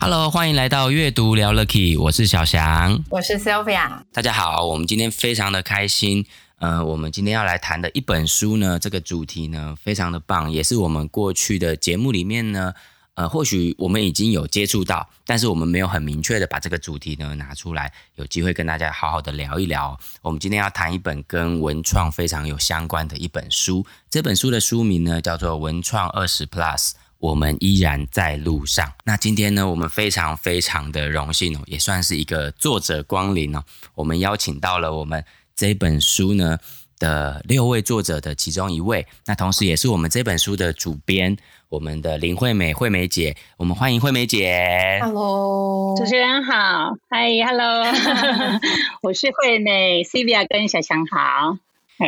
Hello，欢迎来到阅读聊了 Key，我是小翔，我是 Sylvia，大家好，我们今天非常的开心，呃，我们今天要来谈的一本书呢，这个主题呢非常的棒，也是我们过去的节目里面呢，呃，或许我们已经有接触到，但是我们没有很明确的把这个主题呢拿出来，有机会跟大家好好的聊一聊。我们今天要谈一本跟文创非常有相关的一本书，这本书的书名呢叫做《文创二十 Plus》。我们依然在路上。那今天呢，我们非常非常的荣幸哦，也算是一个作者光临哦。我们邀请到了我们这本书呢的六位作者的其中一位，那同时也是我们这本书的主编，我们的林惠美惠美姐。我们欢迎惠美姐。Hello，主持人好。Hi，Hello，我是惠美，Sylvia 跟小强好。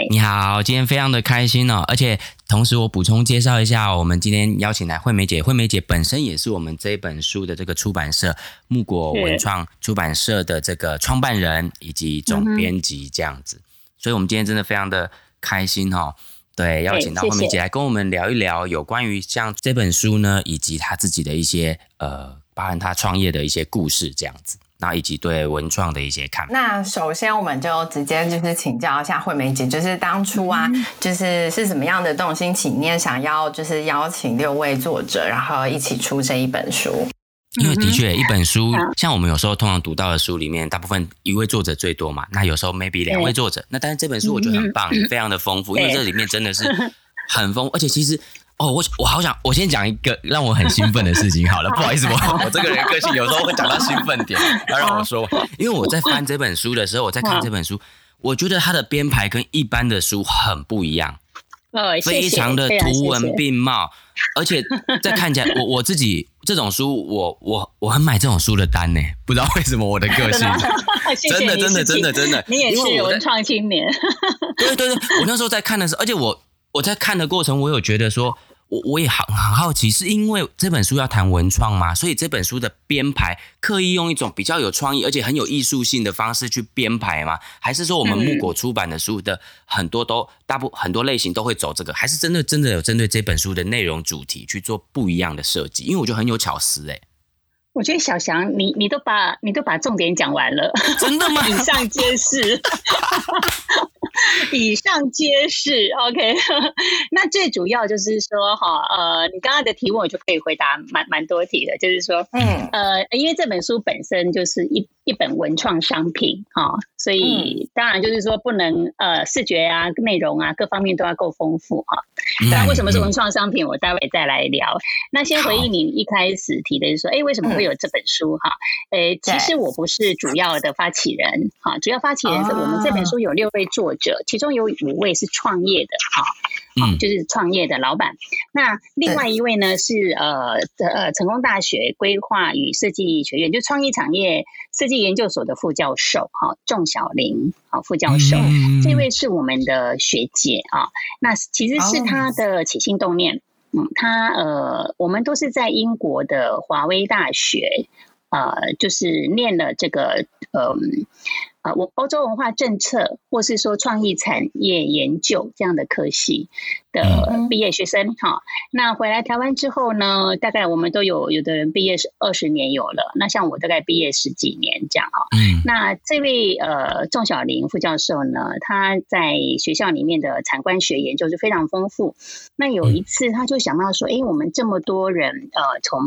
你好，今天非常的开心哦，而且同时我补充介绍一下，我们今天邀请来惠美姐，惠美姐本身也是我们这本书的这个出版社木果文创出版社的这个创办人以及总编辑这样子，嗯、所以我们今天真的非常的开心哦。对，邀请到惠美姐来跟我们聊一聊有关于像这本书呢，以及她自己的一些呃，包含她创业的一些故事这样子。那以及对文创的一些看法。那首先，我们就直接就是请教一下惠美姐，就是当初啊，嗯、就是是什么样的动心起念，想要就是邀请六位作者，然后一起出这一本书。因为的确，一本书、嗯、像我们有时候通常读到的书里面，大部分一位作者最多嘛。那有时候 maybe 两位作者，那但是这本书我觉得很棒，嗯、非常的丰富，因为这里面真的是很丰富，而且其实。哦，我我好想，我先讲一个让我很兴奋的事情。好了，不好意思，我 我这个人个性有时候会讲到兴奋点，要让我说。因为我在翻这本书的时候，我在看这本书，我觉得它的编排跟一般的书很不一样，非常的图文并茂，而且在看起来，我我自己这种书，我我我很买这种书的单呢，不知道为什么我的个性，真的真的真的真的，你也是文创青年，对对对，我那时候在看的时候，而且我我在看的过程，我有觉得说。我我也很很好奇，是因为这本书要谈文创吗？所以这本书的编排刻意用一种比较有创意，而且很有艺术性的方式去编排吗？还是说我们木果出版的书的很多都大部很多类型都会走这个？还是真的真的有针对这本书的内容主题去做不一样的设计？因为我觉得很有巧思哎、欸。我觉得小翔，你你都把你都把重点讲完了，真的吗？以上皆是。以上皆是。OK，那最主要就是说哈，呃，你刚刚的提问我就可以回答蛮蛮多题的，就是说，嗯，呃，因为这本书本身就是一一本文创商品哈，所以当然就是说不能呃视觉啊、内容啊各方面都要够丰富哈。那为什么是文创商品？我待会再来聊。那先回应你一开始提的就是说，哎，为什么会有这本书哈？呃，其实我不是主要的发起人哈，主要发起人是我们这本书有六位作者。其中有五位是创业的，哈，嗯，就是创业的老板。那另外一位呢是呃呃成功大学规划与设计学院，就创意产业设计研究所的副教授，哈，仲小玲，啊，副教授，这位是我们的学姐啊。那其实是他的起心动念，嗯，他呃，我们都是在英国的华威大学，呃，就是念了这个，嗯。啊，我欧洲文化政策，或是说创意产业研究这样的科系的毕业学生，哈，那回来台湾之后呢，大概我们都有有的人毕业是二十年有了，那像我大概毕业十几年这样哈。嗯，那这位呃仲小玲副教授呢，他在学校里面的产官学研究是非常丰富。那有一次他就想到说，哎，我们这么多人呃从。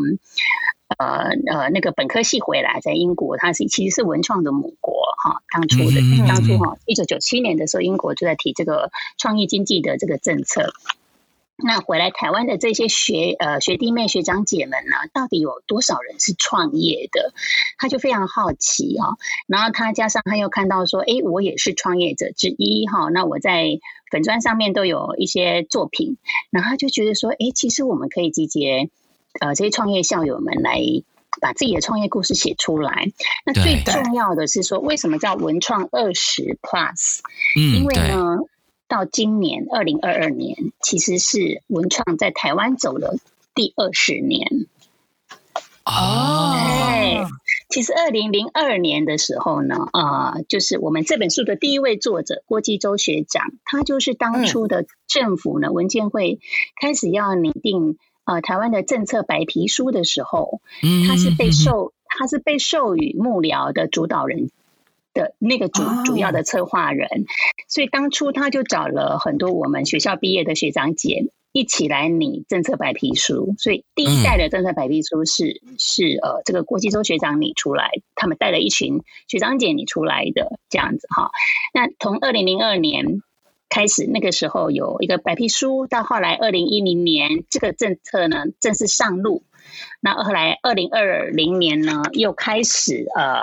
呃呃，那个本科系回来，在英国，他是其实是文创的母国哈。当初的当初哈，一九九七年的时候，英国就在提这个创意经济的这个政策。那回来台湾的这些学呃学弟妹学长姐们呢，到底有多少人是创业的？他就非常好奇哈。然后他加上他又看到说，哎，我也是创业者之一哈。那我在粉砖上面都有一些作品，然后他就觉得说，哎，其实我们可以集结。呃，这些创业校友们来把自己的创业故事写出来。那最重要的是说，为什么叫文创二十 Plus？嗯，因为呢，到今年二零二二年，其实是文创在台湾走了第二十年。哦，对，其实二零零二年的时候呢，啊、呃，就是我们这本书的第一位作者郭基洲学长，他就是当初的政府呢、嗯、文建会开始要拟定啊、呃、台湾的政策白皮书的时候，嗯，他是被授他是被授予幕僚的主导人的那个主、哦、主要的策划人，所以当初他就找了很多我们学校毕业的学长姐。一起来拟政策白皮书，所以第一代的政策白皮书是、嗯、是呃这个郭继洲学长拟出来，他们带了一群学长姐拟出来的这样子哈。那从二零零二年开始，那个时候有一个白皮书，到后来二零一零年这个政策呢正式上路，那后来二零二零年呢又开始呃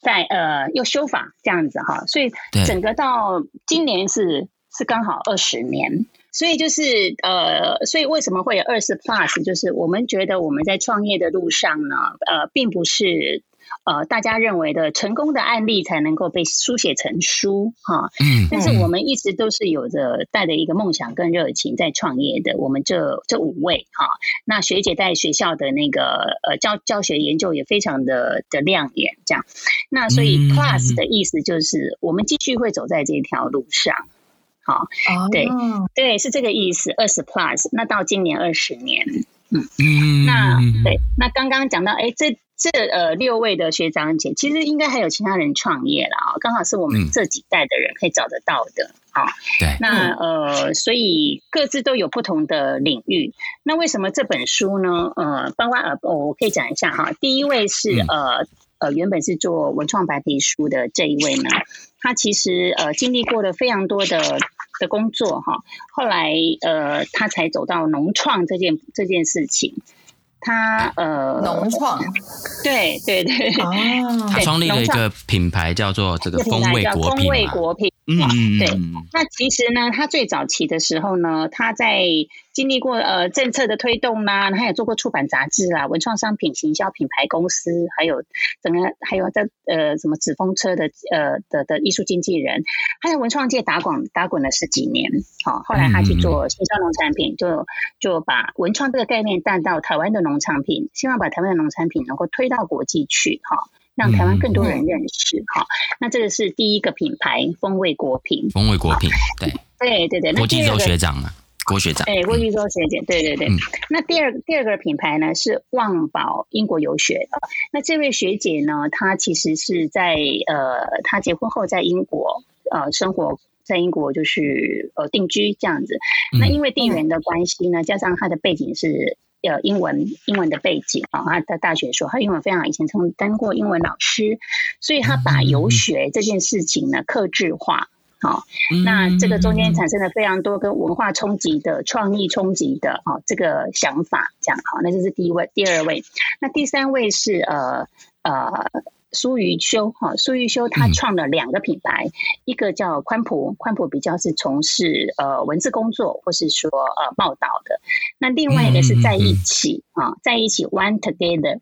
在呃又修法这样子哈，所以整个到今年是是刚好二十年。所以就是呃，所以为什么会有二十 plus？就是我们觉得我们在创业的路上呢，呃，并不是呃大家认为的成功的案例才能够被书写成书哈。嗯。但是我们一直都是有着带着一个梦想跟热情在创业的。我们这这五位哈，那学姐在学校的那个呃教教学研究也非常的的亮眼，这样。那所以 plus 的意思就是我们继续会走在这条路上。好，对对，是这个意思。二十 plus，那到今年二十年，嗯嗯，那对，那刚刚讲到，哎，这这呃六位的学长姐，其实应该还有其他人创业了啊，刚好是我们这几代的人可以找得到的。好，对，那呃，所以各自都有不同的领域。那为什么这本书呢？呃，包括呃，我可以讲一下哈。第一位是呃呃，原本是做文创白皮书的这一位呢。他其实呃经历过了非常多的的工作哈，后来呃他才走到农创这件这件事情。他呃农创，对对对，哦，他创立了一个品牌叫做这个风味国品，风味国品。嗯，对。那其实呢，他最早期的时候呢，他在经历过呃政策的推动啦，他也做过出版杂志啦、文创商品行销品牌公司，还有整个还有在呃什么纸风车的呃的的艺术经纪人，他在文创界打滚打滚了十几年。好，后来他去做行销农产品，就就把文创这个概念带到台湾的农产品，希望把台湾的农产品能够推到国际去哈。让台湾更多人认识哈、嗯，那这个是第一个品牌风味果品，风味果品，对对对对。郭继洲学长嘛，郭学长，对郭继洲学姐，对对对。嗯、那第二第二个品牌呢是旺宝英国游学的，那这位学姐呢，她其实是在呃，她结婚后在英国呃生活，在英国就是呃定居这样子。那因为地缘的关系呢，加上她的背景是。呃，英文英文的背景啊，他在大学说他英文非常好，以前曾当过英文老师，所以他把游学这件事情呢克制化。好，那这个中间产生了非常多跟文化冲击的创意冲击的啊这个想法，这样好，那就是第一位，第二位，那第三位是呃呃。苏玉修哈，苏玉修他创了两个品牌，嗯、一个叫宽普，宽普比较是从事呃文字工作或是说呃报道的，那另外一个是在一起啊、嗯嗯，在一起 One Together。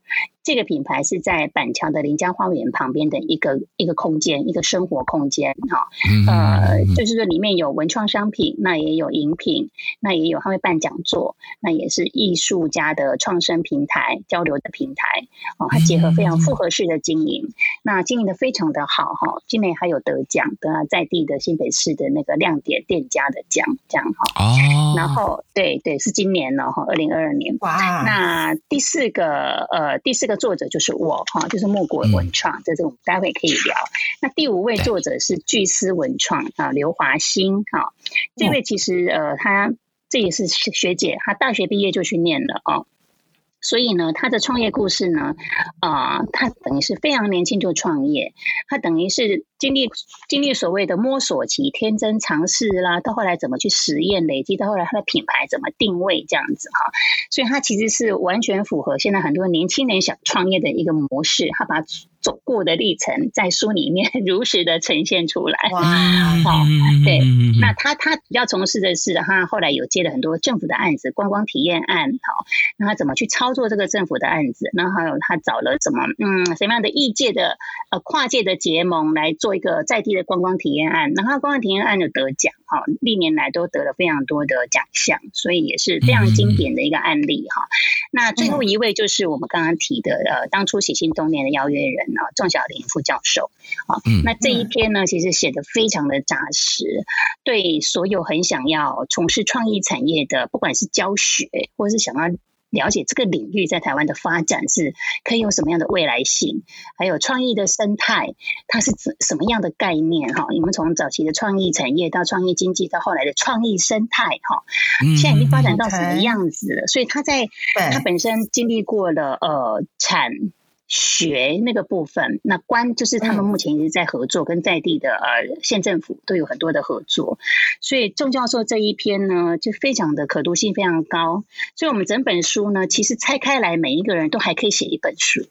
这个品牌是在板桥的临江花园旁边的一个一个空间，一个生活空间，哈，呃，就是说里面有文创商品，那也有饮品，那也有他会办讲座，那也是艺术家的创生平台、交流的平台，哦，它结合非常复合式的经营，那经营的非常的好，哈，今年还有得奖，得了在地的新北市的那个亮点店家的奖，这样哈，哦，然后对对，是今年了哈，二零二二年，哇，那第四个呃第四个。作者就是我哈，就是莫果文创，这、嗯、是我们待会可以聊。那第五位作者是巨思文创啊，刘华新哈，这位其实呃，他这也是学姐，她大学毕业就去念了啊。所以呢，他的创业故事呢，啊、他等于是非常年轻就创业，他等于是经历经历所谓的摸索期、天真尝试啦，到后来怎么去实验、累积，到后来他的品牌怎么定位这样子哈，所以他其实是完全符合现在很多年轻人想创业的一个模式，他把走过的历程，在书里面 如实的呈现出来。哇，好，对，那他他比较从事的是，他后来有接了很多政府的案子，观光体验案，好，那他怎么去操作这个政府的案子？然后还有他找了什么，嗯，什么样的异界的呃跨界的结盟来做一个在地的观光体验案，然后观光体验案就得奖，哈，历年来都得了非常多的奖项，所以也是非常经典的一个案例，哈。那最后一位就是我们刚刚提的，呃，当初起心动念的邀约人啊，郑小玲副教授，啊，那这一篇呢，其实写的非常的扎实，对所有很想要从事创意产业的，不管是教学或者是想要。了解这个领域在台湾的发展是可以有什么样的未来性，还有创意的生态，它是怎什么样的概念？哈，你们从早期的创意产业到创意经济，到后来的创意生态，哈，现在已经发展到什么样子了？所以他在他本身经历过了呃产。学那个部分，那关就是他们目前一直在合作，跟在地的呃县政府都有很多的合作，所以郑教授这一篇呢，就非常的可读性非常高，所以我们整本书呢，其实拆开来，每一个人都还可以写一本书。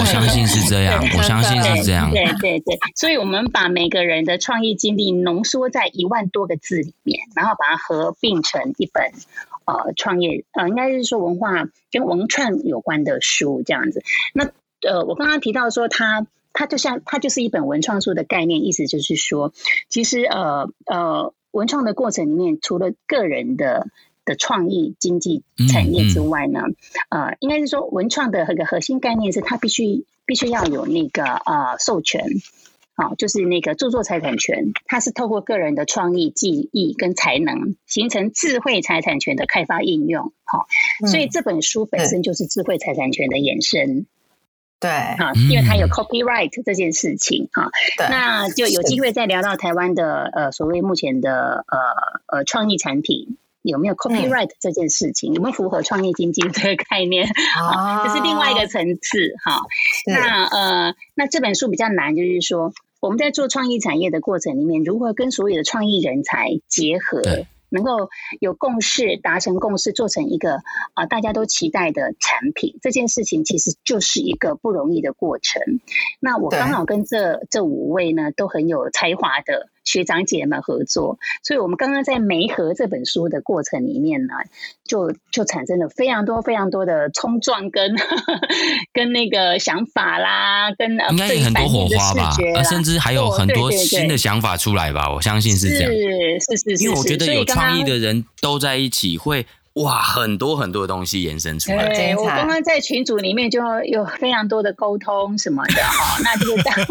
我相信是这样，我相信是这样，对对对，所以我们把每个人的创业经历浓缩在一万多个字里面，然后把它合并成一本。呃，创业呃，应该是说文化跟文创有关的书这样子。那呃，我刚刚提到说它，它它就像它就是一本文创书的概念，意思就是说，其实呃呃，文创的过程里面，除了个人的的创意经济产业之外呢，嗯嗯呃，应该是说文创的一个核心概念是，它必须必须要有那个呃授权。好，就是那个著作财产权，它是透过个人的创意、技艺跟才能，形成智慧财产权的开发应用。好，所以这本书本身就是智慧财产权的延伸。对，啊，因为它有 copyright 这件事情。哈，那就有机会再聊到台湾的呃所谓目前的呃呃创意产品有没有 copyright 这件事情，有没有符合创业经济这个概念？啊，这是另外一个层次。哈，那呃，那这本书比较难，就是说。我们在做创意产业的过程里面，如何跟所有的创意人才结合，能够有共识，达成共识，做成一个啊大家都期待的产品，这件事情其实就是一个不容易的过程。那我刚好跟这这五位呢都很有才华的。学长姐们合作，所以我们刚刚在媒合这本书的过程里面呢，就就产生了非常多非常多的冲撞跟 跟那个想法啦，跟应该有很多火花吧，甚至还有很多新的想法出来吧，我相信是这样，是是是，因为我觉得有创意的人都在一起会。哇，很多很多的东西延伸出来。对，我刚刚在群组里面就有非常多的沟通什么的 哈，那就是这样。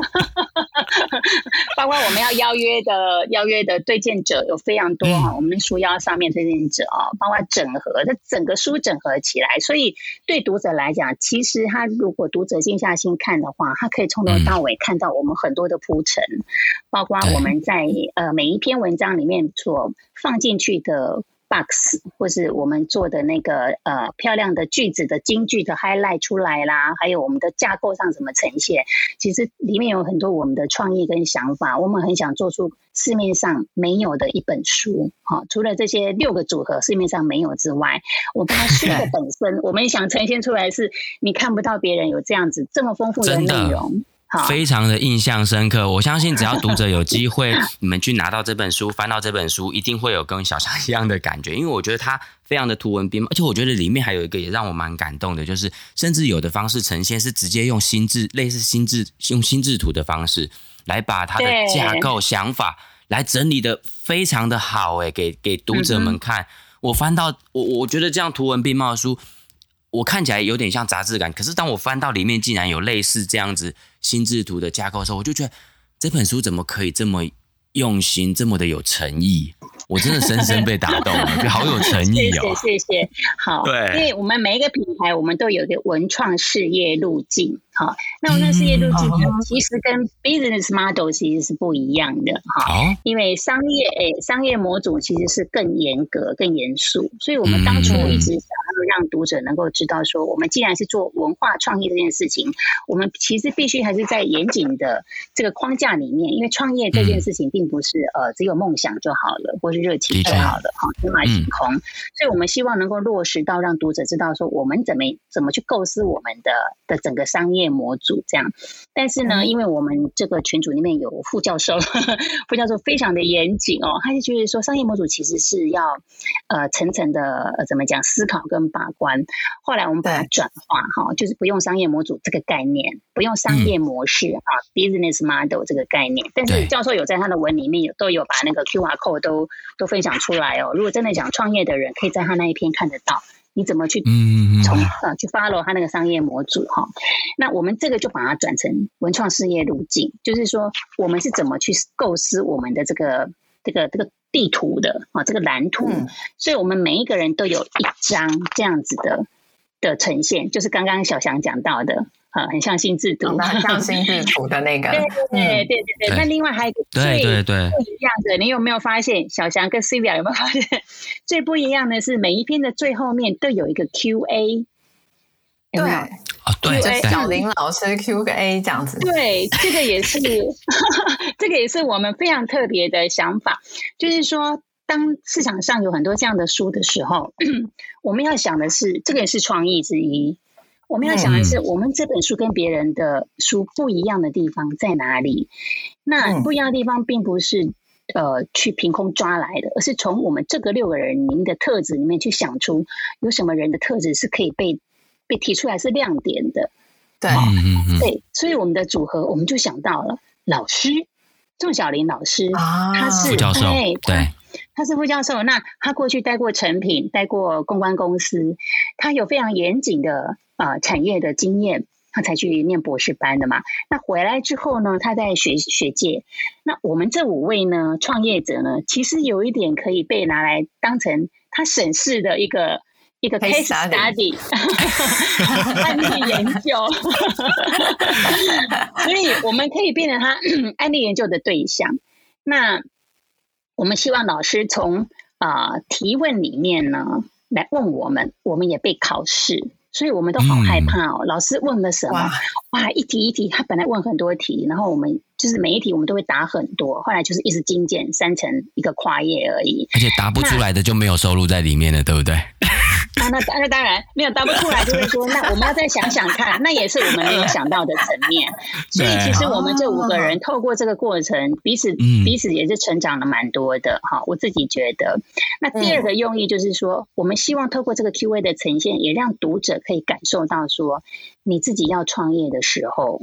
包括我们要邀约的邀约的对荐者有非常多哈，我们书腰上面推荐者啊，包括整合，这整个书整合起来，所以对读者来讲，其实他如果读者静下心看的话，他可以从头到尾看到我们很多的铺陈，包括我们在呃每一篇文章里面所放进去的。Box 或是我们做的那个呃漂亮的句子的金句的 highlight 出来啦，还有我们的架构上怎么呈现，其实里面有很多我们的创意跟想法，我们很想做出市面上没有的一本书，哈，除了这些六个组合市面上没有之外，我们书的 本身，我们想呈现出来是你看不到别人有这样子这么丰富的内容。非常的印象深刻，我相信只要读者有机会，你们去拿到这本书，翻到这本书，一定会有跟小强一样的感觉，因为我觉得它非常的图文并茂，而且我觉得里面还有一个也让我蛮感动的，就是甚至有的方式呈现是直接用心智，类似心智，用心智图的方式来把它的架构想法来整理的非常的好，哎，给给读者们看。我翻到我我觉得这样图文并茂的书。我看起来有点像杂志感，可是当我翻到里面，竟然有类似这样子心智图的架构的时候，我就觉得这本书怎么可以这么用心，这么的有诚意？我真的深深被打动了，就好有诚意哦。谢谢谢谢，好，对，因为我们每一个品牌，我们都有一个文创事业路径，好，那文创事业路径，其实跟 business model 其实是不一样的，哈，因为商业诶，商业模组其实是更严格、更严肃，所以我们当初一直想要让读者能够知道说，我们既然是做文化创意这件事情，我们其实必须还是在严谨的这个框架里面，因为创业这件事情并不是呃只有梦想就好了，或是热情就好了哈，天马行空。所以我们希望能够落实到让读者知道说，我们怎么怎么去构思我们的的整个商业模组这样。但是呢，因为我们这个群组里面有副教授，副教授非常的严谨哦，他就觉得说商业模组其实是要呃层层的呃怎么讲思考跟把关。后来我们把它转化哈，就是不用商业模组这个概念，不用商业模式啊，business model 这个概念。但是教授有在他的文里面有都有把那个 QR code 都都分享出来哦。如果真的想创业的人，可以在他那一篇看得到。你怎么去从呃去 follow 他那个商业模组哈？那我们这个就把它转成文创事业路径，就是说我们是怎么去构思我们的这个这个这个地图的啊，这个蓝图。所以我们每一个人都有一张这样子的的呈现，就是刚刚小翔讲到的。啊，很像心智图，很像心智 图的那个。对对对对对。那另外还有一个最不一样的，你有没有发现？小翔跟 Sylvia 有没有发现？最不一样的是，每一篇的最后面都有一个 Q&A。对啊，对，小林老师 Q 个 A 这样子。对，这个也是，这个也是我们非常特别的想法，就是说，当市场上有很多这样的书的时候，我们要想的是，这个也是创意之一。我们要想的是，我们这本书跟别人的书不一样的地方在哪里？那不一样的地方，并不是呃去凭空抓来的，而是从我们这个六个人您的特质里面去想出有什么人的特质是可以被被提出来是亮点的。对，对，所以我们的组合，我们就想到了老师仲小林老师，啊他是副教授，对。他是副教授，那他过去待过成品，待过公关公司，他有非常严谨的啊、呃、产业的经验，他才去念博士班的嘛。那回来之后呢，他在学学界。那我们这五位呢，创业者呢，其实有一点可以被拿来当成他审视的一个一个 case study，案例研究。所以我们可以变成他案例研究的对象。那。我们希望老师从啊、呃、提问里面呢来问我们，我们也被考试，所以我们都好害怕哦。嗯、老师问了什么？哇，哇，一题一题，他本来问很多题，然后我们就是每一题我们都会答很多，后来就是一直精简删成一个跨页而已。而且答不出来的就没有收录在里面了，对不对？啊，那那当然没有答不出来，就是说，那我们要再想想看，那也是我们没有想到的层面。所以其实我们这五个人透过这个过程，彼此彼此也是成长了蛮多的哈。我自己觉得，那第二个用意就是说，我们希望透过这个 Q&A 的呈现，也让读者可以感受到说，你自己要创业的时候，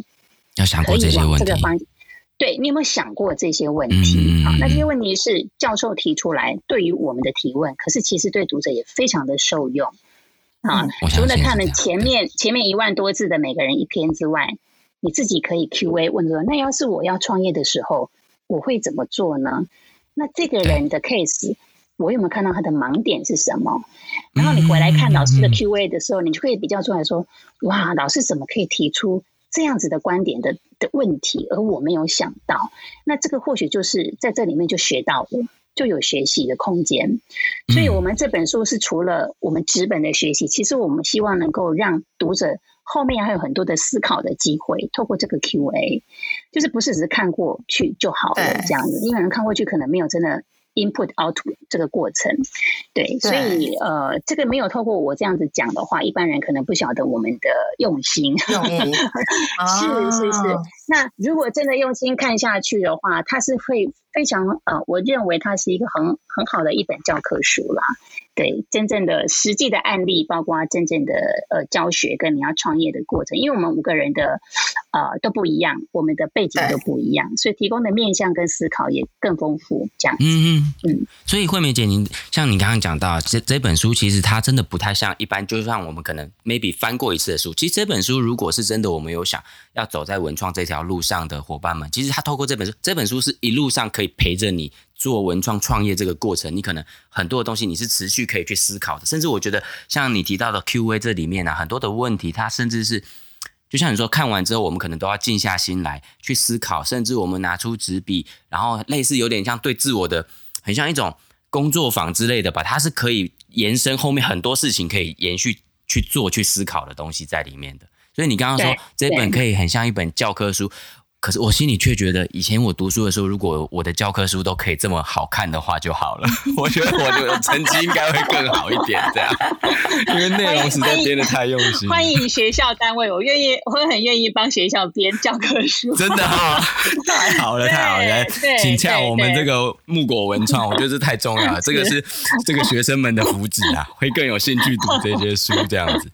要想过这些问题。对，你有没有想过这些问题？好、嗯，那这些问题是教授提出来，对于我们的提问，可是其实对读者也非常的受用。啊、嗯，除了看了前面前面一万多字的每个人一篇之外，你自己可以 Q&A 问说：那要是我要创业的时候，我会怎么做呢？那这个人的 case，我有没有看到他的盲点是什么？然后你回来看老师的 Q&A 的时候，你就可以比较出来说：哇，老师怎么可以提出？这样子的观点的的问题，而我没有想到，那这个或许就是在这里面就学到了，就有学习的空间。所以，我们这本书是除了我们纸本的学习，其实我们希望能够让读者后面还有很多的思考的机会，透过这个 Q&A，就是不是只是看过去就好了这样子，因为人看过去可能没有真的。Input output 这个过程，对，对，所以呃，这个没有透过我这样子讲的话，一般人可能不晓得我们的用心。用心是是 是。那如果真的用心看下去的话，它是会非常呃，我认为它是一个很很好的一本教科书啦。对，真正的实际的案例，包括真正的呃教学跟你要创业的过程，因为我们五个人的呃都不一样，我们的背景都不一样，所以提供的面向跟思考也更丰富。这样子，嗯嗯嗯。所以慧美姐，您像你刚刚讲到这这本书，其实它真的不太像一般，就像我们可能 maybe 翻过一次的书。其实这本书如果是真的，我们有想要走在文创这条条路上的伙伴们，其实他透过这本书，这本书是一路上可以陪着你。做文创创业这个过程，你可能很多的东西你是持续可以去思考的，甚至我觉得像你提到的 Q&A 这里面啊，很多的问题，它甚至是就像你说，看完之后我们可能都要静下心来去思考，甚至我们拿出纸笔，然后类似有点像对自我的，很像一种工作坊之类的吧，它是可以延伸后面很多事情可以延续去做、去思考的东西在里面的。所以你刚刚说这本可以很像一本教科书。可是我心里却觉得，以前我读书的时候，如果我的教科书都可以这么好看的话就好了。我觉得我的 成绩应该会更好一点，这样，因为内容实在编的太用心。欢迎学校单位，我愿意，我会很愿意帮学校编教科书。真的哈，太好了，太好了！请洽我们这个木果文创，我觉得这太重要了。这个是这个学生们的福祉啊，会更有兴趣读这些书，这样子。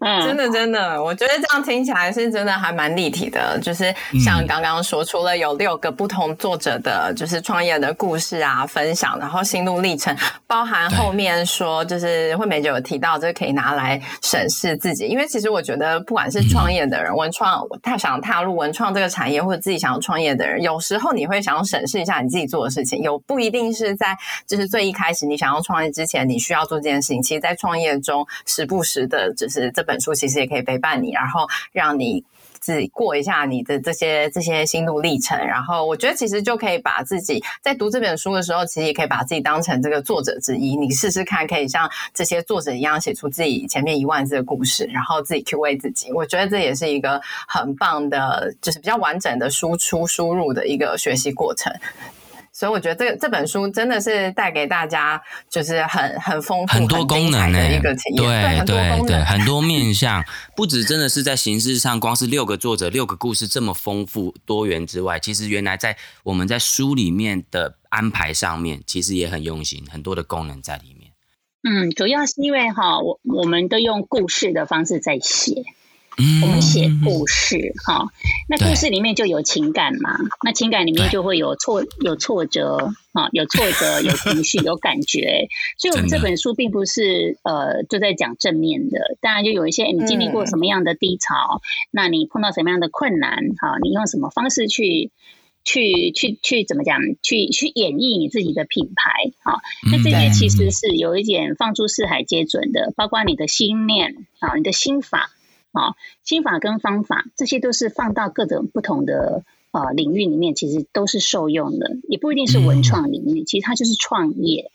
真的，真的，我觉得这样听起来是真的还蛮立体的，就是。像刚刚说，除了有六个不同作者的，就是创业的故事啊，分享，然后心路历程，包含后面说，就是惠美姐有提到，这个可以拿来审视自己。因为其实我觉得，不管是创业的人，文创他想踏入文创这个产业，或者自己想要创业的人，有时候你会想要审视一下你自己做的事情，有不一定是在就是最一开始你想要创业之前，你需要做这件事情。其实，在创业中，时不时的，就是这本书其实也可以陪伴你，然后让你。自己过一下你的这些这些心路历程，然后我觉得其实就可以把自己在读这本书的时候，其实也可以把自己当成这个作者之一。你试试看，可以像这些作者一样写出自己前面一万字的故事，然后自己 Q&A 自己。我觉得这也是一个很棒的，就是比较完整的输出输入的一个学习过程。所以我觉得这这本书真的是带给大家就是很很丰富很多功能的一个体验，对对对，很多面向，不止真的是在形式上，光是六个作者六个故事这么丰富多元之外，其实原来在我们在书里面的安排上面，其实也很用心，很多的功能在里面。嗯，主要是因为哈，我我们都用故事的方式在写。我们写故事哈，那故事里面就有情感嘛，那情感里面就会有挫有挫折啊，有挫折 有情绪有感觉，所以我们这本书并不是呃就在讲正面的，当然就有一些你经历过什么样的低潮，那你碰到什么样的困难哈，你用什么方式去去去去怎么讲，去去演绎你自己的品牌啊，那这些其实是有一点放诸四海皆准的，包括你的心念啊，你的心法。啊，心法跟方法，这些都是放到各种不同的呃领域里面，其实都是受用的，也不一定是文创领域，嗯、其实它就是创业。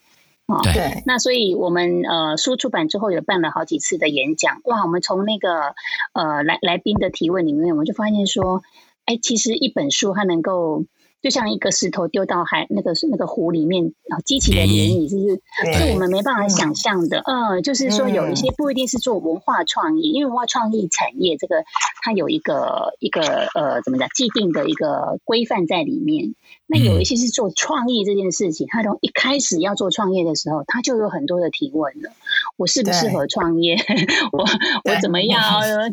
啊，对。那所以我们呃书出版之后，也办了好几次的演讲，哇，我们从那个呃来来宾的提问里面，我们就发现说，哎，其实一本书它能够。就像一个石头丢到海那个那个湖里面，然后激起的涟漪，就是是我们没办法想象的。嗯，就是说有一些不一定是做文化创意，因为文化创意产业这个它有一个一个呃怎么讲既定的一个规范在里面。那有一些是做创意这件事情，他从一开始要做创业的时候，他就有很多的提问了：我适不适合创业？我我怎么样？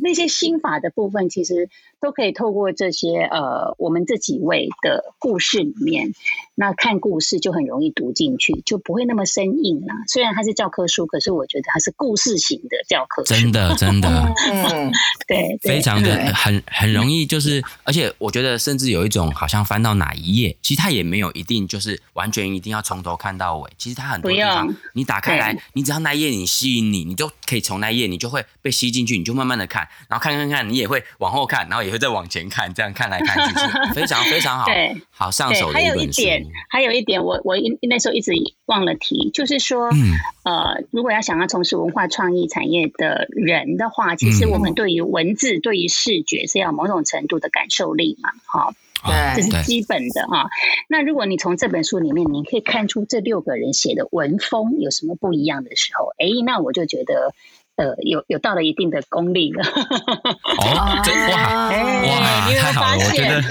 那些心法的部分，其实都可以透过这些呃我们这几位的。故事里面，那看故事就很容易读进去，就不会那么生硬啦。虽然它是教科书，可是我觉得它是故事型的教科书。真的，真的，嗯，对，非常的很很容易，就是而且我觉得甚至有一种好像翻到哪一页，其实它也没有一定就是完全一定要从头看到尾。其实它很多地方，你打开来，你只要那一页你吸引你，你就可以从那一页你就会被吸进去，你就慢慢的看，然后看看看，你也会往后看，然后也会再往前看，这样看来看去，非常非常好。好上手的一本书。还有一点，我我那时候一直忘了提，就是说，嗯、呃，如果要想要从事文化创意产业的人的话，其实我们对于文字、嗯、对于视觉是要某种程度的感受力嘛，哈，对，这是基本的哈。那如果你从这本书里面，你可以看出这六个人写的文风有什么不一样的时候，哎，那我就觉得。呃，有有到了一定的功力了。哦，这哇、欸、哇，太好了！我觉得，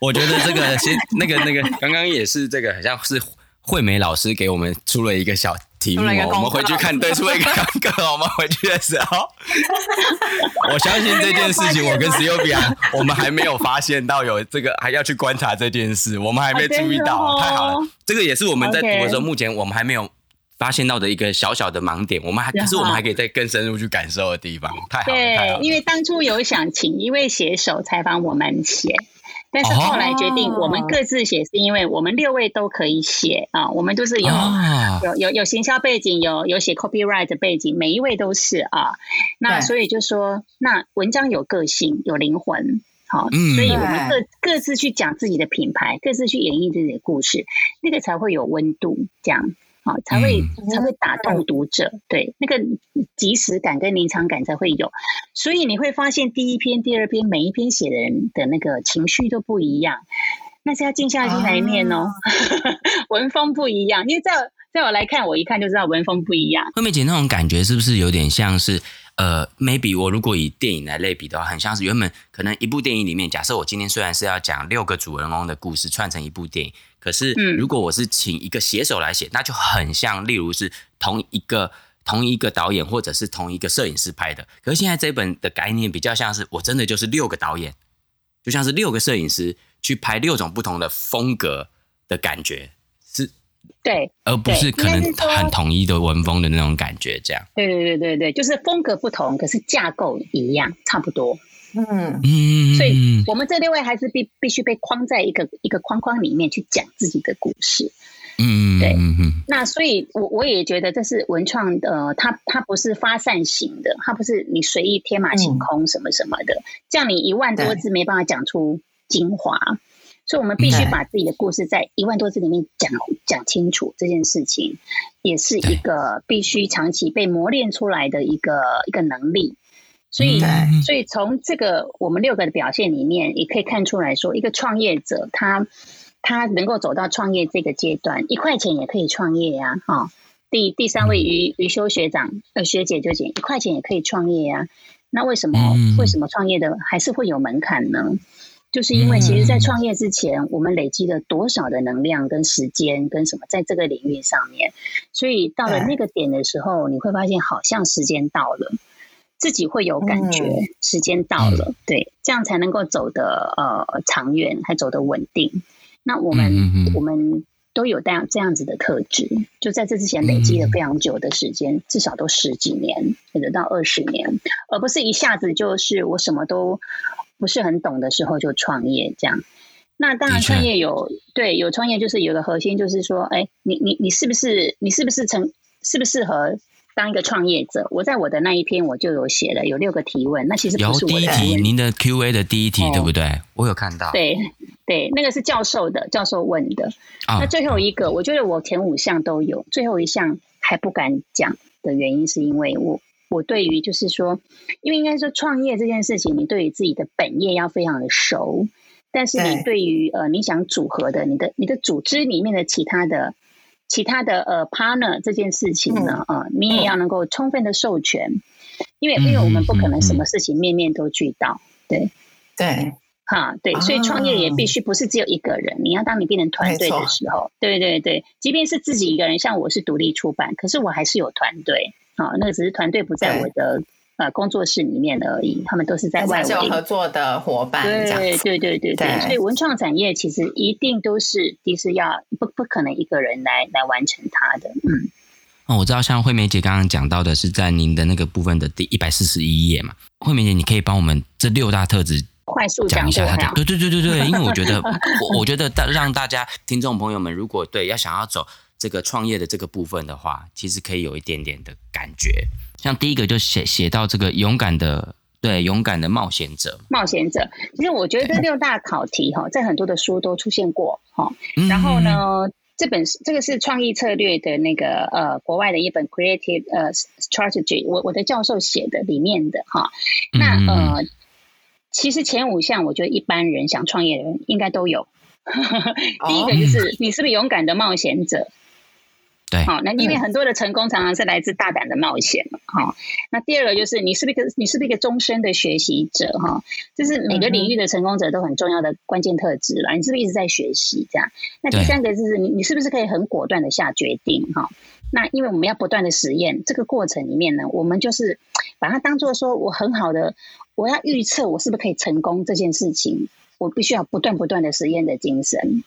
我觉得这个先那个那个，刚刚也是这个，好像是惠美老师给我们出了一个小题目，我们回去看，对，出了一个功课。我们回去的时候，我相信这件事情，我跟 Sylvia，我们还没有发现到有这个，还要去观察这件事，我们还没注意到，哦、太好了。这个也是我们在读的时候，目前我们还没有。发现到的一个小小的盲点，我们还可是我们还可以再更深入去感受的地方，太好了。对，因为当初有想请一位写手采访我们写，但是后来决定我们各自写，是因为我们六位都可以写啊，我们都是有、哦、有有有行销背景，有有写 copyright 的背景，每一位都是啊。那所以就说，那文章有个性，有灵魂，好，嗯、所以我们各各自去讲自己的品牌，各自去演绎自己的故事，那个才会有温度，这样。好，才会才会打动读者，对，那个即时感跟临场感才会有。所以你会发现，第一篇、第二篇，每一篇写的人的那个情绪都不一样，那是要静下心来念哦，文风不一样。因为在在我来看，我一看就知道文风不一样。惠美姐那种感觉是不是有点像是？呃，maybe 我如果以电影来类比的话，很像是原本可能一部电影里面，假设我今天虽然是要讲六个主人翁的故事串成一部电影，可是如果我是请一个写手来写，那就很像，例如是同一个同一个导演或者是同一个摄影师拍的。可是现在这本的概念比较像是，我真的就是六个导演，就像是六个摄影师去拍六种不同的风格的感觉。是对，而不是可能很统一的文风的那种感觉，这样。对对对对对，就是风格不同，可是架构一样，差不多。嗯嗯，所以我们这六位还是必必须被框在一个一个框框里面去讲自己的故事。嗯，对。那所以我我也觉得这是文创的，呃，它它不是发散型的，它不是你随意天马行空什么什么的，嗯、这样你一万多字没办法讲出精华。所以，我们必须把自己的故事在一万多字里面讲讲清楚。这件事情也是一个必须长期被磨练出来的一个一个能力。所以，所以从这个我们六个的表现里面，也可以看出来说，一个创业者他他能够走到创业这个阶段，一块钱也可以创业呀！哈，第第三位余余修学长呃学姐就讲一块钱也可以创业呀。那为什么为什么创业的还是会有门槛呢？就是因为，其实，在创业之前，我们累积了多少的能量、跟时间、跟什么，在这个领域上面，所以到了那个点的时候，你会发现，好像时间到了，自己会有感觉，时间到了，对，这样才能够走得呃长远，还走得稳定。那我们我们都有这样这样子的特质，就在这之前累积了非常久的时间，至少都十几年，或者到二十年，而不是一下子就是我什么都。不是很懂的时候就创业这样，那当然创业有对有创业就是有个核心就是说，哎，你你你是不是你是不是成适不适合当一个创业者？我在我的那一篇我就有写了，有六个提问，那其实不是我的第一题，您的 Q&A 的第一题、哦、对不对？我有看到，对对，那个是教授的教授问的。哦、那最后一个，我觉得我前五项都有，最后一项还不敢讲的原因是因为我。我对于就是说，因为应该说创业这件事情，你对于自己的本业要非常的熟，但是你对于呃你想组合的你的你的组织里面的其他的其他的呃 partner 这件事情呢，啊、嗯。呃，你也要能够充分的授权，因为因为我们不可能什么事情面面都俱到，对。对，哈对，所以创业也必须不是只有一个人，你要当你变成团队的时候，对对对，即便是自己一个人，像我是独立出版，可是我还是有团队。好，那个只是团队不在我的呃工作室里面而已，他们都是在外围合作的伙伴。对对对对对，所以文创产业其实一定都是，其实要不不可能一个人来来完成它的。嗯，哦，我知道，像惠美姐刚刚讲到的是在您的那个部分的第一百四十一页嘛，惠美姐，你可以帮我们这六大特质快速讲一下它。对对对对对，因为我觉得，我我觉得让大家听众朋友们，如果对要想要走。这个创业的这个部分的话，其实可以有一点点的感觉。像第一个就写写到这个勇敢的，对，勇敢的冒险者。冒险者，其实我觉得这六大考题哈，在很多的书都出现过哈。然后呢，嗯、这本这个是创意策略的那个呃国外的一本 Creative 呃 Strategy，我我的教授写的里面的哈。那呃，其实前五项我觉得一般人想创业的人应该都有。第一个就是你是不是勇敢的冒险者？对，好，那因为很多的成功常常是来自大胆的冒险嘛，哈。那第二个就是你是不是一个你是不是一个终身的学习者？哈，这是每个领域的成功者都很重要的关键特质啦。你是不是一直在学习？这样。那第三个就是你你是不是可以很果断的下决定？哈。那因为我们要不断的实验，这个过程里面呢，我们就是把它当做说我很好的，我要预测我是不是可以成功这件事情，我必须要不断不断的实验的精神。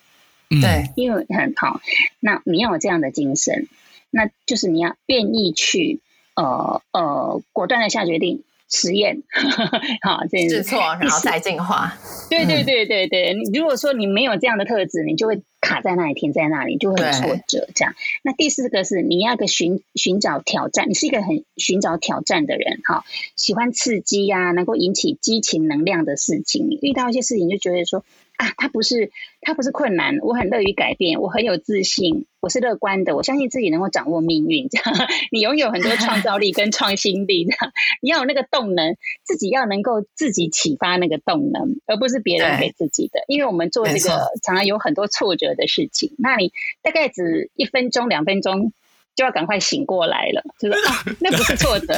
对，因为很好，那你要有这样的精神，那就是你要愿意去呃呃果断的下决定，实验，好，这试错，然后 再进化。对对对对对，你如果说你没有这样的特质，你就会卡在那里，停在那里，就会很挫折。这样，那第四个是你要个寻寻找挑战，你是一个很寻找挑战的人，哈，喜欢刺激呀、啊，能够引起激情能量的事情，你遇到一些事情就觉得说。啊，他不是，他不是困难，我很乐于改变，我很有自信，我是乐观的，我相信自己能够掌握命运。这样，你拥有很多创造力跟创新力，这样，你要有那个动能，自己要能够自己启发那个动能，而不是别人给自己的。因为我们做这个常常有很多挫折的事情，那你大概只一分钟、两分钟就要赶快醒过来了，就是啊，那不是挫折。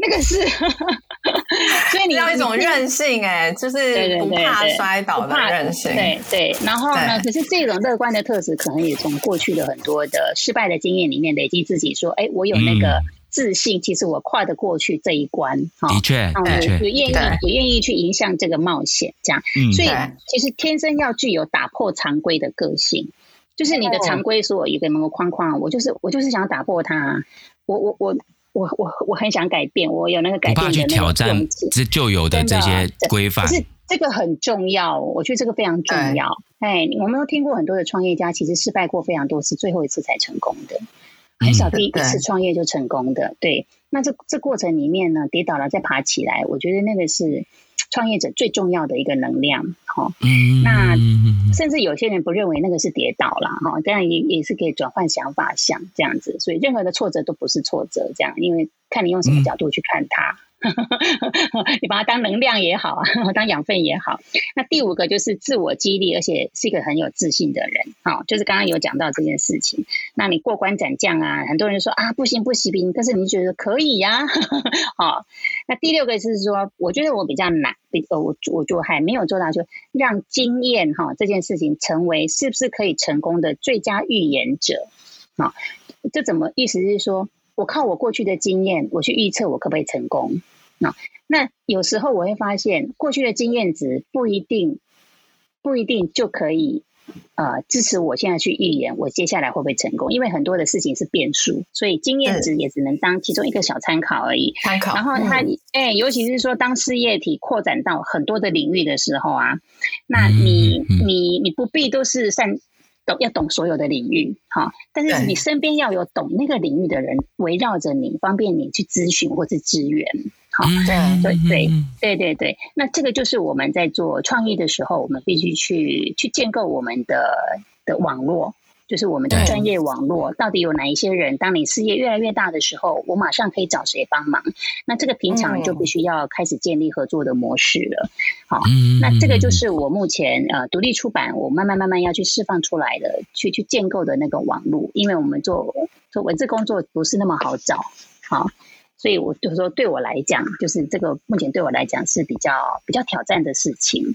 那个是，所以你要一种韧性哎、欸，就是不怕摔倒的韧性。对对，然后呢？可是这种乐观的特质，可能也从过去的很多的失败的经验里面累积自己，说，哎，我有那个自信，其实我跨得过去这一关。的确，的确，也愿意也愿意去迎向这个冒险，这样。所以其实天生要具有打破常规的个性，就是你的常规所有一个某个框框，我就是我就是想要打破它，我我我。我我我很想改变，我有那个改变的那个勇气，这旧有的这些规范，可是这个很重要，我觉得这个非常重要。哎，我们都听过很多的创业家，其实失败过非常多次，最后一次才成功的，很少第一次创业就成功的。对，那这这过程里面呢，跌倒了再爬起来，我觉得那个是。创业者最重要的一个能量，哈，那甚至有些人不认为那个是跌倒了，哈，这样也也是可以转换想法想这样子，所以任何的挫折都不是挫折，这样，因为看你用什么角度去看它。你把它当能量也好啊，当养分也好。那第五个就是自我激励，而且是一个很有自信的人。好，就是刚刚有讲到这件事情。那你过关斩将啊，很多人说啊不行不行，但是你觉得可以呀、啊。好，那第六个是说，我觉得我比较难，比呃我我就还没有做到，就让经验哈这件事情成为是不是可以成功的最佳预言者。好，这怎么意思是说？我靠我过去的经验，我去预测我可不可以成功。那那有时候我会发现，过去的经验值不一定不一定就可以呃支持我现在去预言我接下来会不会成功。因为很多的事情是变数，所以经验值也只能当其中一个小参考而已。参考。然后它哎、嗯欸，尤其是说当事业体扩展到很多的领域的时候啊，那你你你不必都是善。要懂所有的领域，哈，但是你身边要有懂那个领域的人围绕着你，方便你去咨询或是支援，好，对对对对对，那这个就是我们在做创意的时候，我们必须去去建构我们的的网络。就是我们的专业网络到底有哪一些人？当你事业越来越大的时候，我马上可以找谁帮忙？那这个平常就必须要开始建立合作的模式了。好，那这个就是我目前呃独立出版，我慢慢慢慢要去释放出来的，去去建构的那个网络。因为我们做做文字工作不是那么好找，好，所以我就说对我来讲，就是这个目前对我来讲是比较比较挑战的事情。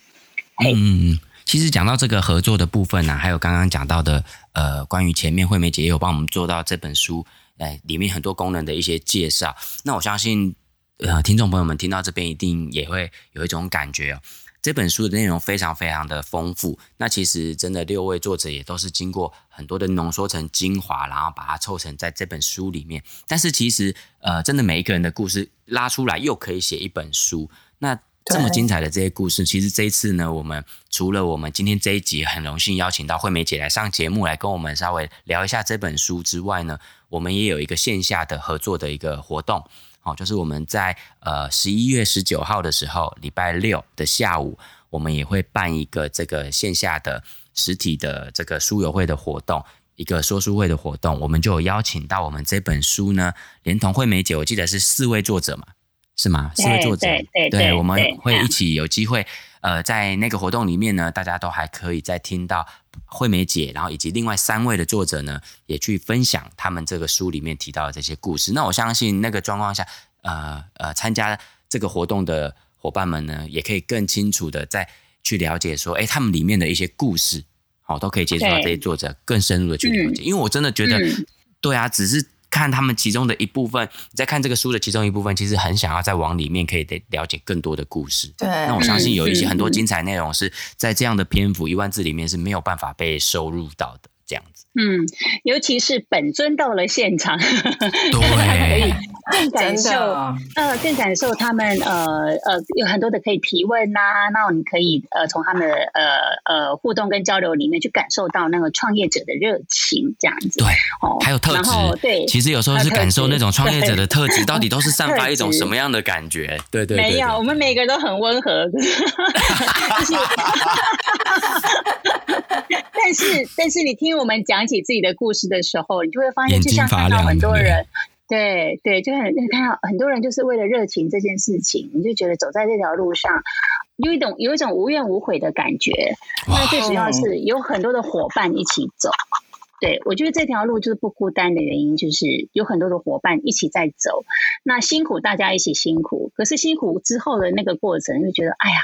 嗯。其实讲到这个合作的部分呢、还有刚刚讲到的，呃，关于前面惠美姐也有帮我们做到这本书，哎，里面很多功能的一些介绍。那我相信，呃，听众朋友们听到这边一定也会有一种感觉哦，这本书的内容非常非常的丰富。那其实真的六位作者也都是经过很多的浓缩成精华，然后把它凑成在这本书里面。但是其实，呃，真的每一个人的故事拉出来，又可以写一本书。那这么精彩的这些故事，其实这一次呢，我们除了我们今天这一集很荣幸邀请到惠美姐来上节目，来跟我们稍微聊一下这本书之外呢，我们也有一个线下的合作的一个活动，哦，就是我们在呃十一月十九号的时候，礼拜六的下午，我们也会办一个这个线下的实体的这个书友会的活动，一个说书会的活动，我们就有邀请到我们这本书呢，连同惠美姐，我记得是四位作者嘛。是吗？四位作者，对，我们会一起有机会，呃，在那个活动里面呢，大家都还可以再听到惠美姐，然后以及另外三位的作者呢，也去分享他们这个书里面提到的这些故事。那我相信那个状况下，呃呃，参加这个活动的伙伴们呢，也可以更清楚的再去了解说，哎，他们里面的一些故事，好，都可以接触到这些作者更深入的去了解。因为我真的觉得，对啊，只是。看他们其中的一部分，你在看这个书的其中一部分，其实很想要再往里面可以了解更多的故事。对，那我相信有一些很多精彩内容是在这样的篇幅一万字里面是没有办法被收入到的。这样子，嗯，尤其是本尊到了现场，对，可以 更感受，呃，更感受他们呃呃有很多的可以提问呐、啊，那你可以呃从他们的呃呃互动跟交流里面去感受到那个创业者的热情，这样子。对，哦，还有特质，对，其实有时候是感受那种创业者的特质，到底都是 散发一种什么样的感觉？对对，对，没有，我们每个人都很温和。但是，但是你听我们讲起自己的故事的时候，你就会发现，就像看到很多人，对对，就很看到很多人就是为了热情这件事情，你就觉得走在这条路上，有一种有一种无怨无悔的感觉。那最主要是有很多的伙伴一起走。对，我觉得这条路就是不孤单的原因，就是有很多的伙伴一起在走。那辛苦大家一起辛苦，可是辛苦之后的那个过程，就觉得哎呀，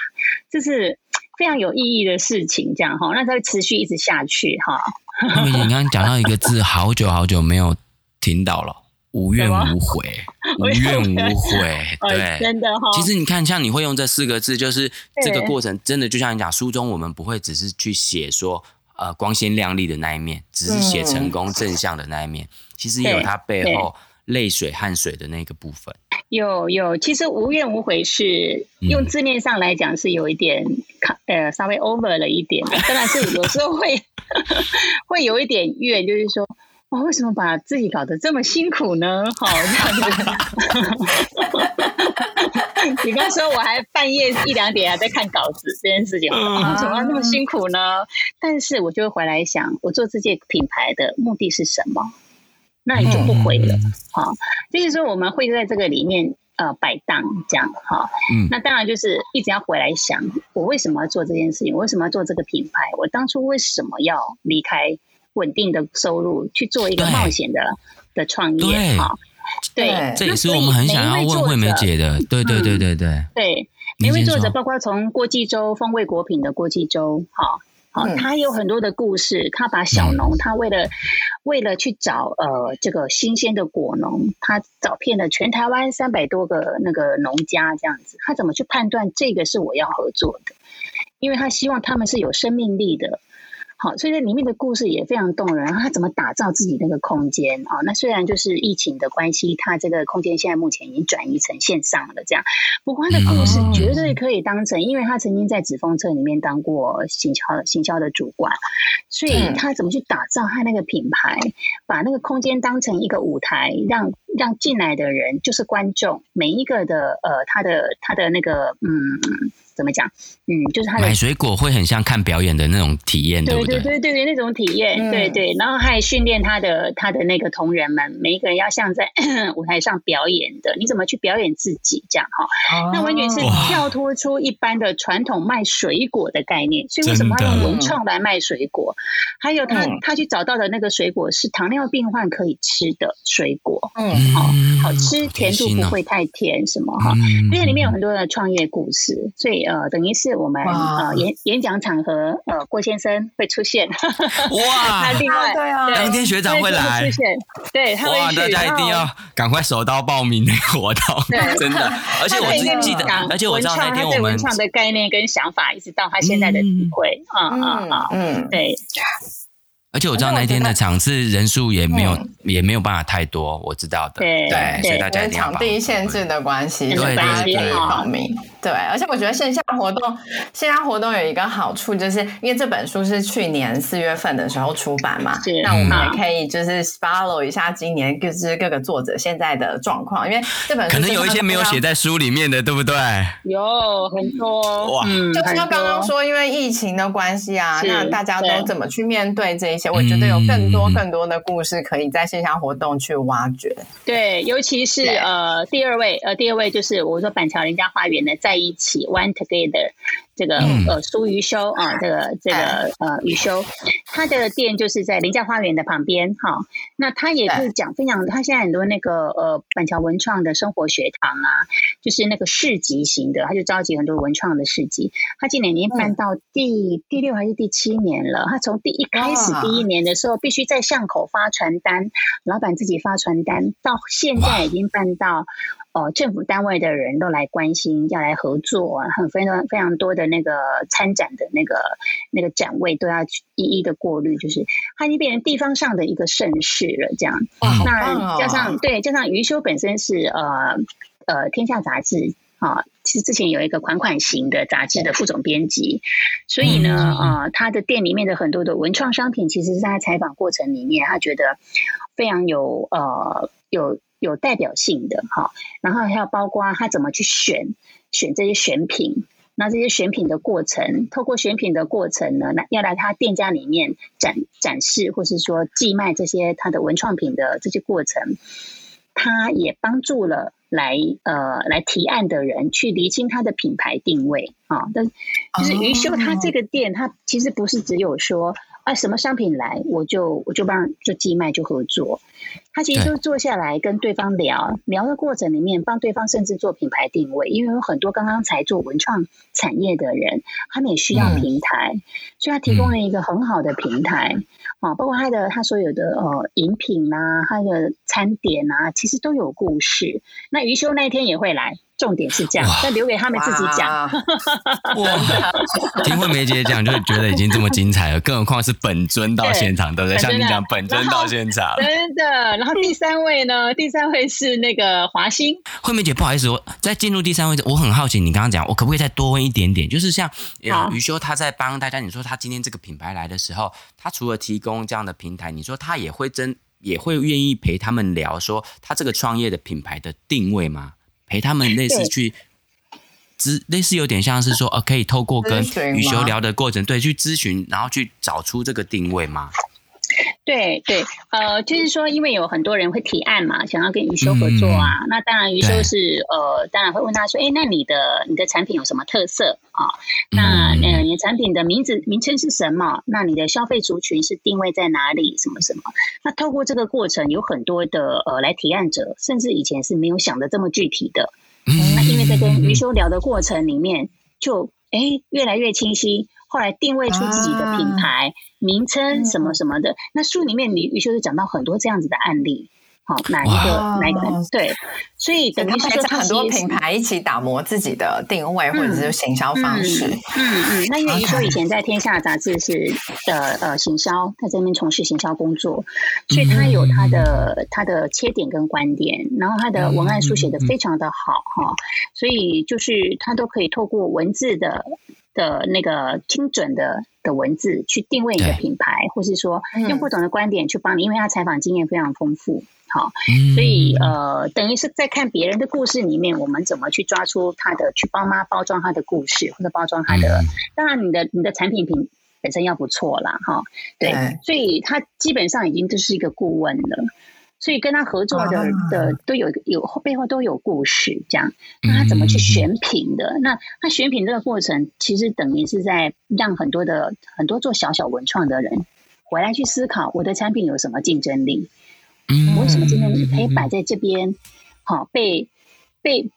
这是。非常有意义的事情，这样哈，那它会持续一直下去哈。你刚刚讲到一个字，好久好久没有听到了，无怨 无悔，无怨无悔，对，真的哈。其实你看，像你会用这四个字，就是这个过程，真的就像你讲，书中我们不会只是去写说呃光鲜亮丽的那一面，只是写成功正向的那一面，其实也有它背后泪水汗水的那个部分。有有，其实无怨无悔是用字面上来讲是有一点，呃，稍微 over 了一点的。当然是有时候会 会有一点怨，就是说，我为什么把自己搞得这么辛苦呢？好，这样子。比方说，我还半夜一两点还在看稿子，这件事情，为什么那么辛苦呢？但是我就会回来想，我做这件品牌的目的是什么？那你就不回了，好、嗯，就是说我们会在这个里面呃摆荡这样哈，嗯，那当然就是一直要回来想，我为什么要做这件事情？我为什么要做这个品牌？我当初为什么要离开稳定的收入去做一个冒险的的创业？哈，对，这也是我们很想要问惠美姐的，对对对对对，对，每一位作者包括从郭记周风味果品的郭记周，哈。好，他有很多的故事。他把小农，他为了为了去找呃这个新鲜的果农，他找遍了全台湾三百多个那个农家，这样子，他怎么去判断这个是我要合作的？因为他希望他们是有生命力的。好，所以这里面的故事也非常动人。然后他怎么打造自己那个空间啊？那虽然就是疫情的关系，他这个空间现在目前已经转移成线上了，这样。不过他的故事绝对可以当成，因为他曾经在纸风车里面当过行销行销的主管，所以他怎么去打造他那个品牌，把那个空间当成一个舞台，让让进来的人就是观众，每一个的呃，他的他的那个嗯。怎么讲？嗯，就是他的买水果会很像看表演的那种体验，对不对？对对对对，那种体验，嗯、对对。然后还训练他的他的那个同仁们，每一个人要像在 舞台上表演的，你怎么去表演自己？这样哈，哦、那完全是跳脱出一般的传统卖水果的概念。所以为什么他用文创来卖水果？还有他、嗯、他去找到的那个水果是糖尿病患可以吃的水果，嗯，好好吃，甜度不会太甜，什么哈？因为里面有很多的创业故事，所以。呃，等于是我们呃演演讲场合，呃，郭先生会出现。哇，那另外对啊，当天学长会来出现，对，他哇。大家一定要赶快手刀报名那个活动，真的。而且我记得，而且我知道那天我们文创的概念跟想法，一直到他现在的体会，嗯嗯嗯，对。而且我知道那天的场次人数也没有，也没有办法太多，我知道的。对对，所以大家一定要场地限制的关系，对对对，报名。对，而且我觉得线下活动，线下活动有一个好处，就是因为这本书是去年四月份的时候出版嘛，那我们也可以就是 follow 一下今年就是各个作者现在的状况，因为这本书可能有一些没有写在书里面的，对不对？有很多哇，就是刚刚说因为疫情的关系啊，那大家都怎么去面对这一些？我觉得有更多更多的故事可以在线下活动去挖掘。对，尤其是呃第二位呃第二位就是我说板桥林家花园的在一起 One Together。这个呃苏鱼修啊，这个这个呃鱼修，他的店就是在林家花园的旁边哈。那他也是讲分享，他现在很多那个呃板桥文创的生活学堂啊，就是那个市集型的，他就召集很多文创的市集。他今年已经办到第第六还是第七年了。他从第一开始第一年的时候，必须在巷口发传单，老板自己发传单，到现在已经办到。哦，政府单位的人都来关心，要来合作，很非常非常多的那个参展的那个那个展位都要一一的过滤，就是它已经变成地方上的一个盛事了。这样，那加上对，加上余修本身是呃呃天下杂志啊，其实之前有一个款款型的杂志的副总编辑，所以呢，呃，他的店里面的很多的文创商品，其实是在采访过程里面，他觉得非常有呃有有代表性的哈。然后还有包括他怎么去选选这些选品。那这些选品的过程，透过选品的过程呢，那要来他店家里面展展示，或是说寄卖这些他的文创品的这些过程，他也帮助了来呃来提案的人去厘清他的品牌定位啊。但就是余修他这个店，他其实不是只有说。啊，什么商品来，我就我就帮就寄卖就合作。他其实就坐下来跟对方聊聊的过程里面，帮对方甚至做品牌定位，因为有很多刚刚才做文创产业的人，他们也需要平台，嗯、所以他提供了一个很好的平台啊，包括他的他所有的呃饮品啊，他的餐点啊，其实都有故事。那余修那一天也会来。重点是这样，但留给他们自己讲。哇，听惠梅姐讲就觉得已经这么精彩了，更何况是本尊到现场，对，对不对？像你讲，本尊到现场，真的。然后第三位呢？第三位是那个华兴。惠美姐，不好意思，我在进入第三位，我很好奇，你刚刚讲，我可不可以再多问一点点？就是像余修他在帮大家，你说他今天这个品牌来的时候，他除了提供这样的平台，你说他也会真也会愿意陪他们聊，说他这个创业的品牌的定位吗？陪他们类似去咨，类似有点像是说，呃，可以透过跟余修聊的过程，对，去咨询，然后去找出这个定位吗？对对，呃，就是说，因为有很多人会提案嘛，想要跟余修合作啊。嗯、那当然，余修是呃，当然会问他说，哎，那你的你的产品有什么特色啊？那呃，你的产品的名字名称是什么？那你的消费族群是定位在哪里？什么什么？那透过这个过程，有很多的呃来提案者，甚至以前是没有想的这么具体的。嗯，那因为在跟余修聊的过程里面，就哎越来越清晰。后来定位出自己的品牌、啊、名称什么什么的，嗯、那书里面你余修就讲到很多这样子的案例。好，哪一个哪一个？对，所以等于是说很多品牌一起打磨自己的定位或者是行销方式。嗯嗯，嗯。那因为余修以前在天下杂志是的呃行销，他在那边从事行销工作，所以他有他的他的切点跟观点，然后他的文案书写的非常的好哈，所以就是他都可以透过文字的。的那个精准的的文字去定位你的品牌，或是说用不同的观点去帮你，因为他采访经验非常丰富，好，所以呃，等于是在看别人的故事里面，我们怎么去抓出他的，去帮妈包装他的故事，或者包装他的。当然，你的你的产品品本身要不错啦，哈，对，所以他基本上已经就是一个顾问了。所以跟他合作的的都有有背后都有故事，这样。那他怎么去选品的？那他选品这个过程，其实等于是在让很多的很多做小小文创的人回来去思考：我的产品有什么竞争力？嗯，我为什么竞争力可以摆在这边？好，被被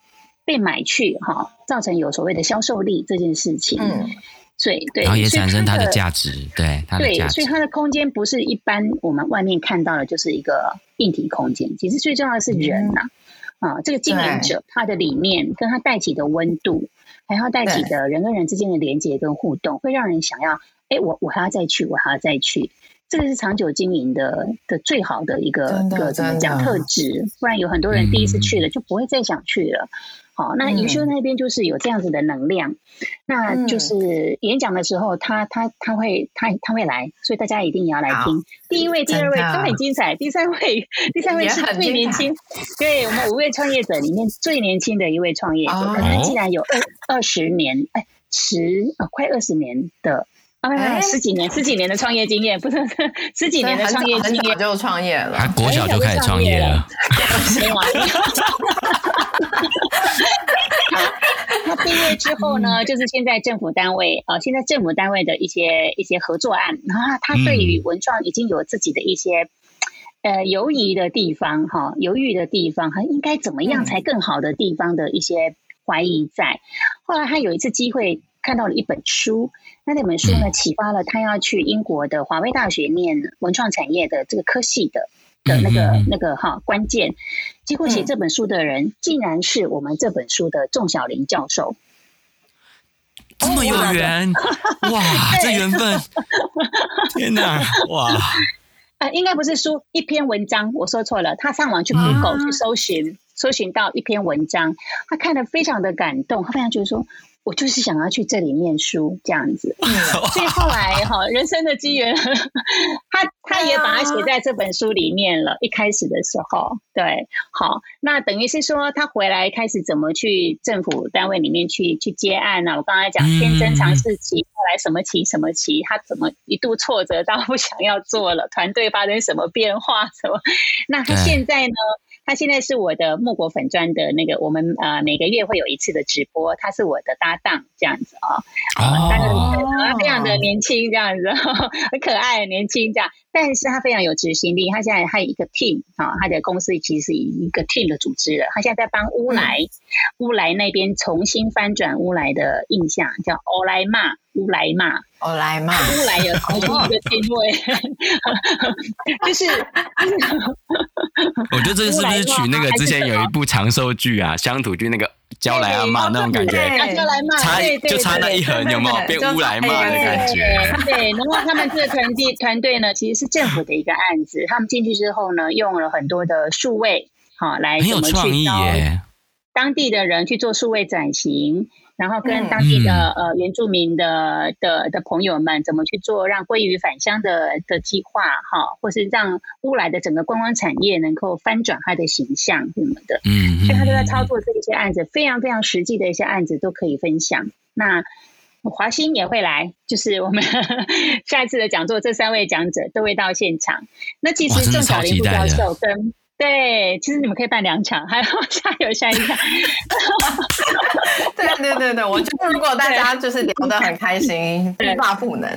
被买去，哈，造成有所谓的销售力这件事情。嗯。对对，然后也产生它的价值，对，它的价值。所以它的空间不是一般我们外面看到的，就是一个硬体空间。其实最重要的是人呐，啊，这个经营者他的理念跟他带起的温度，还有带起的人跟人之间的连接跟互动，会让人想要，哎，我我还要再去，我还要再去。这个是长久经营的的最好的一个个怎么讲特质，不然有很多人第一次去了就不会再想去了。好，那余修那边就是有这样子的能量，嗯、那就是演讲的时候，他他他会他他会来，所以大家一定也要来听。第一位、第二位都很精彩，第三位第三位是最年轻，对，我们五位创业者里面最年轻的一位创业者，可能、竟然有二二十年，哎，十啊快二十年的。哎，十几年，十几年的创业经验，不是十几年的创业经验就创业了，他国小就开始创业了。那毕业之后呢，就是现在政府单位，呃，现在政府单位的一些一些合作案，然后他对于文创已经有自己的一些呃犹疑的地方，哈，犹豫的地方，还应该怎么样才更好的地方的一些怀疑在。后来他有一次机会。看到了一本书，那那本书呢，启发了他要去英国的华威大学念文创产业的这个科系的的那个那个哈关键。结果写这本书的人，竟然是我们这本书的仲晓灵教授。这么有缘，哇，这缘分，天哪，哇！啊，应该不是书，一篇文章，我说错了。他上网去 Google、嗯、去搜寻，搜寻到一篇文章，他看得非常的感动，他非常觉得说。我就是想要去这里念书这样子，所以后来哈，人生的机缘，他他也把它写在这本书里面了。一开始的时候，对，好，那等于是说他回来开始怎么去政府单位里面去去接案呢？我刚才讲天真尝试期，后来什么期什么期，他怎么一度挫折到不想要做了？团队发生什么变化？什么？那他现在呢？他现在是我的木果粉专的那个，我们呃每个月会有一次的直播，他是我的搭档这样子啊，哦，他、呃、非常的年轻这样子，很可爱，年轻这样，但是他非常有执行力，他现在还有一个 team 啊，他的公司其实是以一个 team 的组织的，他现在在帮乌来、嗯、乌来那边重新翻转乌来的印象，叫欧莱骂。乌来嘛，乌来嘛，乌来有重新一个定位，就是，我觉得这是不是取那个之前有一部长寿剧啊，乡土剧那个娇来阿嬷那种感觉，娇来骂，差就差那一横有没有？变乌来骂的感觉？对，然后他们这个团队团队呢，其实是政府的一个案子，他们进去之后呢，用了很多的数位，好来很有创意耶，当地的人去做数位转型。然后跟当地的、嗯、呃原住民的的的朋友们怎么去做让鲑鱼返乡的的计划哈，或是让乌来的整个观光产业能够翻转它的形象什么的，嗯，所以他都在操作这一些案子，非常非常实际的一些案子都可以分享。那华兴也会来，就是我们 下一次的讲座，这三位讲者都会到现场。那其实郑晓玲副教授跟。对，其实你们可以办两场，还有 加油下一场。对对对对，我觉得如果大家就是聊得很开心，欲罢不能，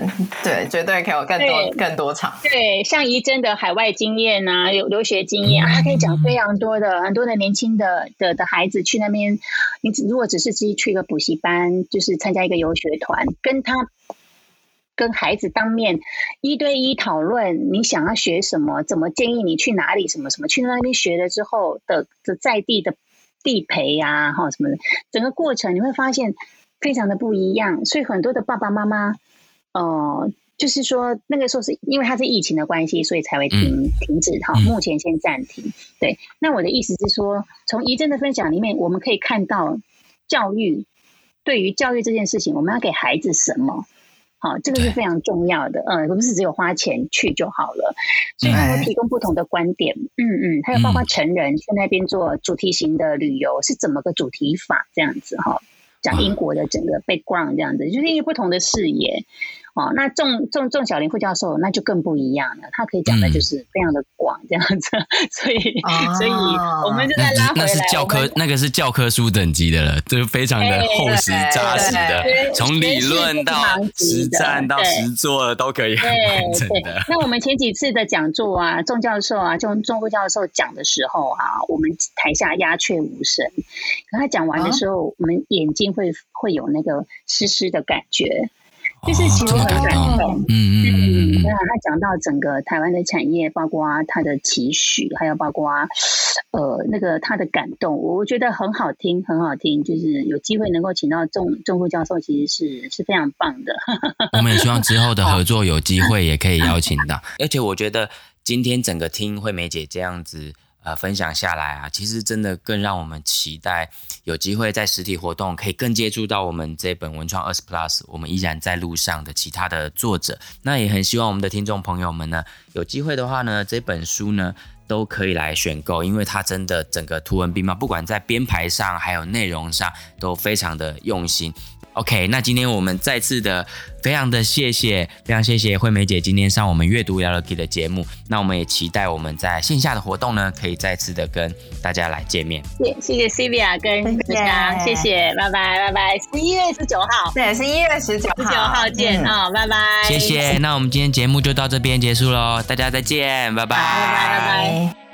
对，绝对可以有更多更多场。对，像怡珍的海外经验啊，有留学经验，他可以讲非常多的，很多的年轻的的的孩子去那边，你如果只是自己去一个补习班，就是参加一个游学团，跟他。跟孩子当面一对一讨论，你想要学什么，怎么建议你去哪里，什么什么，去那边学了之后的的在地的地陪呀，哈什么的，整个过程你会发现非常的不一样。所以很多的爸爸妈妈，呃，就是说那个时候是因为他是疫情的关系，所以才会停停止哈，目前先暂停。对，那我的意思是说，从怡珍的分享里面，我们可以看到教育对于教育这件事情，我们要给孩子什么？好，这个是非常重要的，嗯，不是只有花钱去就好了，所以他会提供不同的观点，嗯嗯，还有包括成人去那边做主题型的旅游是怎么个主题法这样子哈，讲英国的整个 background 这样子，就是一个不同的视野。哦，那仲仲仲小林副教授那就更不一样了，他可以讲的就是非常的广这样子，嗯、所以、啊、所以我们就在拉回来，那是教科那个是教科书等级的了，就是非常的厚实扎实的，从理论到实战到实作都可以很完整的。那我们前几次的讲座啊，仲教授啊，仲仲副教授讲的时候啊，我们台下鸦雀无声，可他讲完的时候，啊、我们眼睛会会有那个湿湿的感觉。就是其实很感动，嗯嗯嗯，对啊，他讲到整个台湾的产业，包括他的期许，还有包括呃那个他的感动，我觉得很好听，很好听。就是有机会能够请到仲仲副教授，其实是是非常棒的。我们也希望之后的合作有机会也可以邀请到，而且我觉得今天整个听惠美姐这样子。呃，分享下来啊，其实真的更让我们期待有机会在实体活动可以更接触到我们这本文创二十 Plus，我们依然在路上的其他的作者。那也很希望我们的听众朋友们呢，有机会的话呢，这本书呢都可以来选购，因为它真的整个图文并茂，不管在编排上还有内容上都非常的用心。OK，那今天我们再次的非常的谢谢，非常谢谢惠美姐今天上我们阅读聊了 Key 的节目。那我们也期待我们在线下的活动呢，可以再次的跟大家来见面。谢谢 Sylvia 跟子祥，谢谢，拜拜拜拜，十一月十九号，对，十一月十九号，十九号见啊，拜拜，谢谢。那我们今天节目就到这边结束喽，大家再见，拜拜，拜拜拜拜。